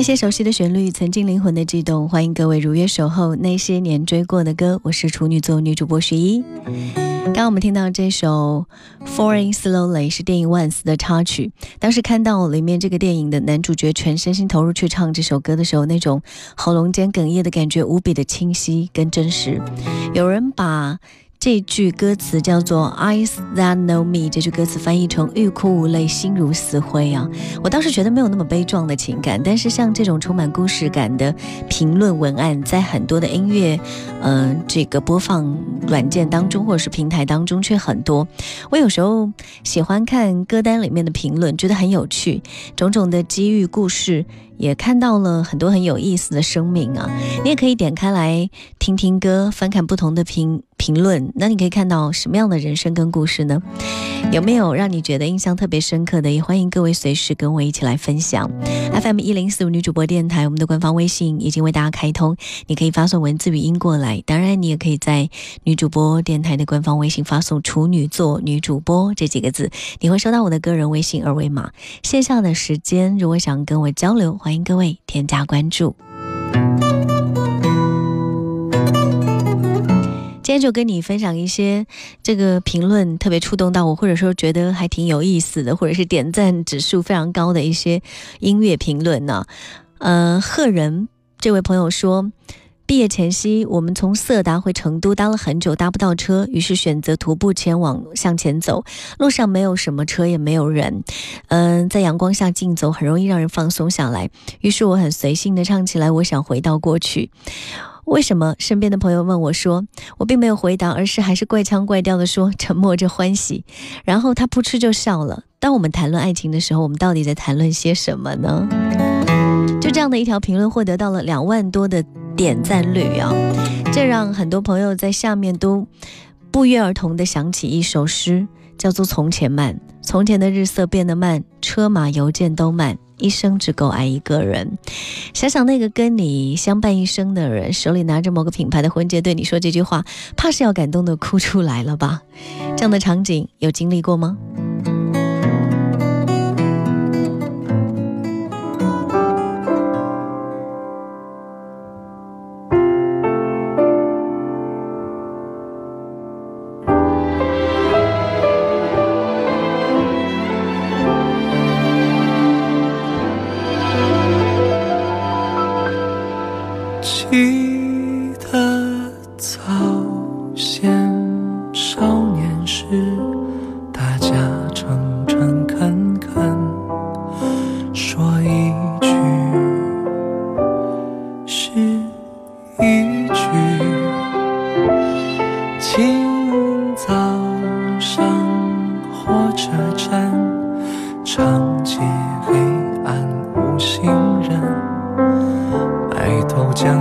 那些熟悉的旋律，曾经灵魂的悸动，欢迎各位如约守候那些年追过的歌。我是处女座女主播徐一。刚刚我们听到这首《Falling Slowly》是电影《Once》的插曲。当时看到里面这个电影的男主角全身心投入去唱这首歌的时候，那种喉咙间哽咽的感觉无比的清晰跟真实。有人把这句歌词叫做 "Eyes that know me"，这句歌词翻译成“欲哭无泪，心如死灰”啊。我当时觉得没有那么悲壮的情感，但是像这种充满故事感的评论文案，在很多的音乐，嗯、这个播放软件当中或者是平台当中却很多。我有时候喜欢看歌单里面的评论，觉得很有趣，种种的机遇故事。也看到了很多很有意思的生命啊！你也可以点开来听听歌，翻看不同的评评论，那你可以看到什么样的人生跟故事呢？有没有让你觉得印象特别深刻的？也欢迎各位随时跟我一起来分享。FM 一零四五女主播电台，我们的官方微信已经为大家开通，你可以发送文字语音过来。当然，你也可以在女主播电台的官方微信发送“处女座女主播”这几个字，你会收到我的个人微信二维码。线下的时间，如果想跟我交流，欢欢迎各位添加关注。今天就跟你分享一些这个评论特别触动到我，或者说觉得还挺有意思的，或者是点赞指数非常高的一些音乐评论呢。呃，赫人这位朋友说，毕业前夕，我们从色达回成都搭了很久，搭不到车，于是选择徒步前往向前走。路上没有什么车，也没有人，嗯、在阳光下竞走很容易让人放松下来。于是我很随性的唱起来，我想回到过去。为什么？身边的朋友问我说，我并没有回答，而是还是怪腔怪调的说，沉默着欢喜。然后他扑哧就笑了。当我们谈论爱情的时候，我们到底在谈论些什么呢？就这样的一条评论获得到了两万多的点赞率啊，这让很多朋友在下面都不约而同的想起一首诗，叫做《从前慢》。从前的日色变得慢，车马邮件都慢，一生只够爱一个人。想想那个跟你相伴一生的人，手里拿着某个品牌的婚戒，对你说这句话，怕是要感动的哭出来了吧？这样的场景有经历过吗？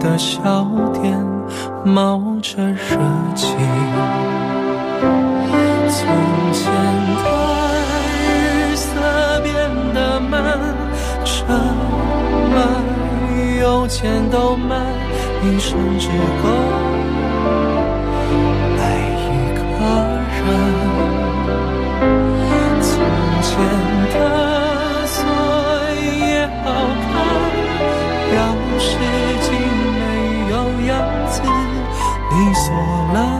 的小店冒着热气。从前的日色变得慢，车马邮件都慢，一生只够爱一个人。从前你锁了，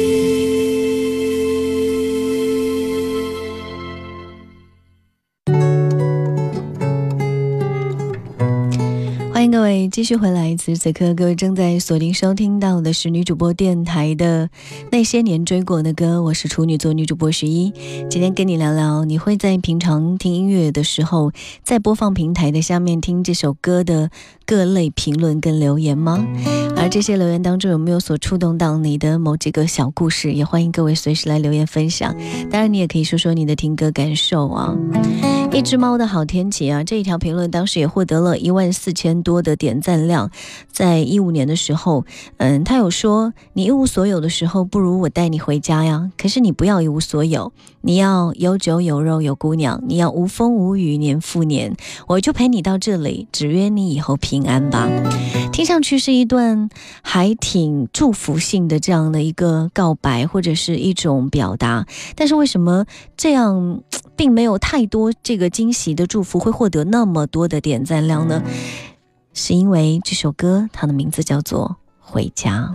继续回来，此时此刻各位正在锁定收听到的是女主播电台的那些年追过的歌，我是处女座女主播十一，今天跟你聊聊，你会在平常听音乐的时候，在播放平台的下面听这首歌的各类评论跟留言吗？而这些留言当中有没有所触动到你的某几个小故事？也欢迎各位随时来留言分享。当然，你也可以说说你的听歌感受啊。一只猫的好天气啊，这一条评论当时也获得了一万四千多的点点赞量。在一五年的时候，嗯，他有说你一无所有的时候，不如我带你回家呀。可是你不要一无所有，你要有酒有肉有姑娘，你要无风无雨年复年，我就陪你到这里，只愿你以后平安吧。听上去是一段还挺祝福性的这样的一个告白，或者是一种表达。但是为什么这样并没有太多这个惊喜的祝福会获得那么多的点赞量呢？是因为这首歌它的名字叫做《回家》。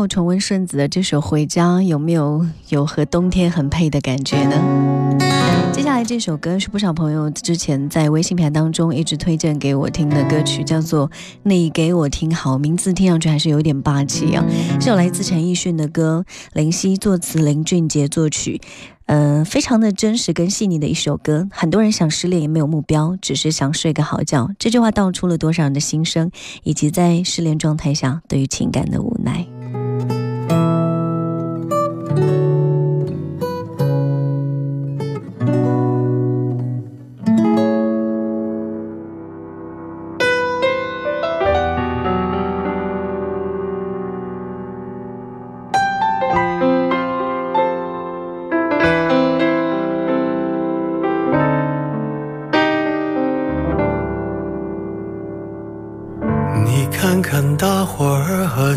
后重温顺子的这首《回家》，有没有有和冬天很配的感觉呢？接下来这首歌是不少朋友之前在微信平台当中一直推荐给我听的歌曲，叫做《你给我听好》，名字听上去还是有点霸气啊。是有来自陈奕迅的歌，林夕作词，林俊杰作曲。嗯，非常的真实跟细腻的一首歌。很多人想失恋也没有目标，只是想睡个好觉。这句话道出了多少人的心声，以及在失恋状态下对于情感的无奈。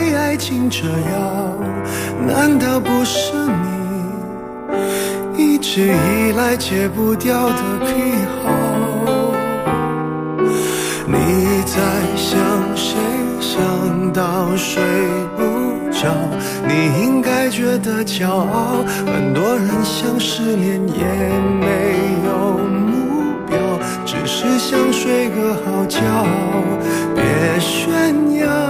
为爱情折腰，难道不是你一直以来戒不掉的癖好？你在想谁？想到睡不着，你应该觉得骄傲。很多人想失恋也没有目标，只是想睡个好觉，别炫耀。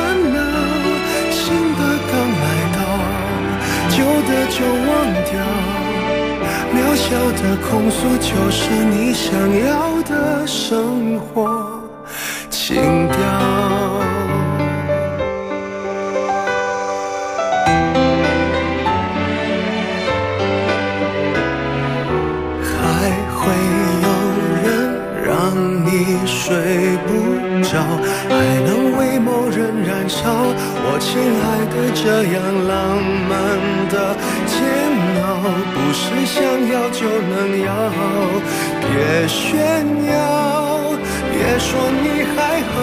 渺小的控诉就是你想要的生活情调。还会有人让你睡不着，还能为某人燃烧。我亲爱的，这样浪漫的，不是想要就能要。别炫耀，别说你还好，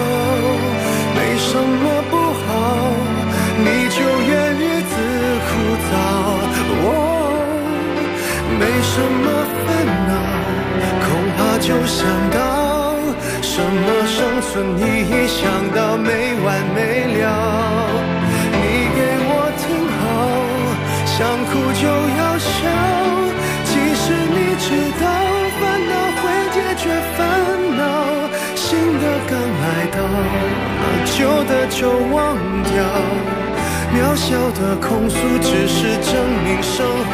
没什么不好，你就怨日子枯燥。哦没什么烦恼，恐怕就想到什么生存意义，想到没完没了。你给我听好，想哭就要旧的就忘掉。渺小的控诉，只是证明生活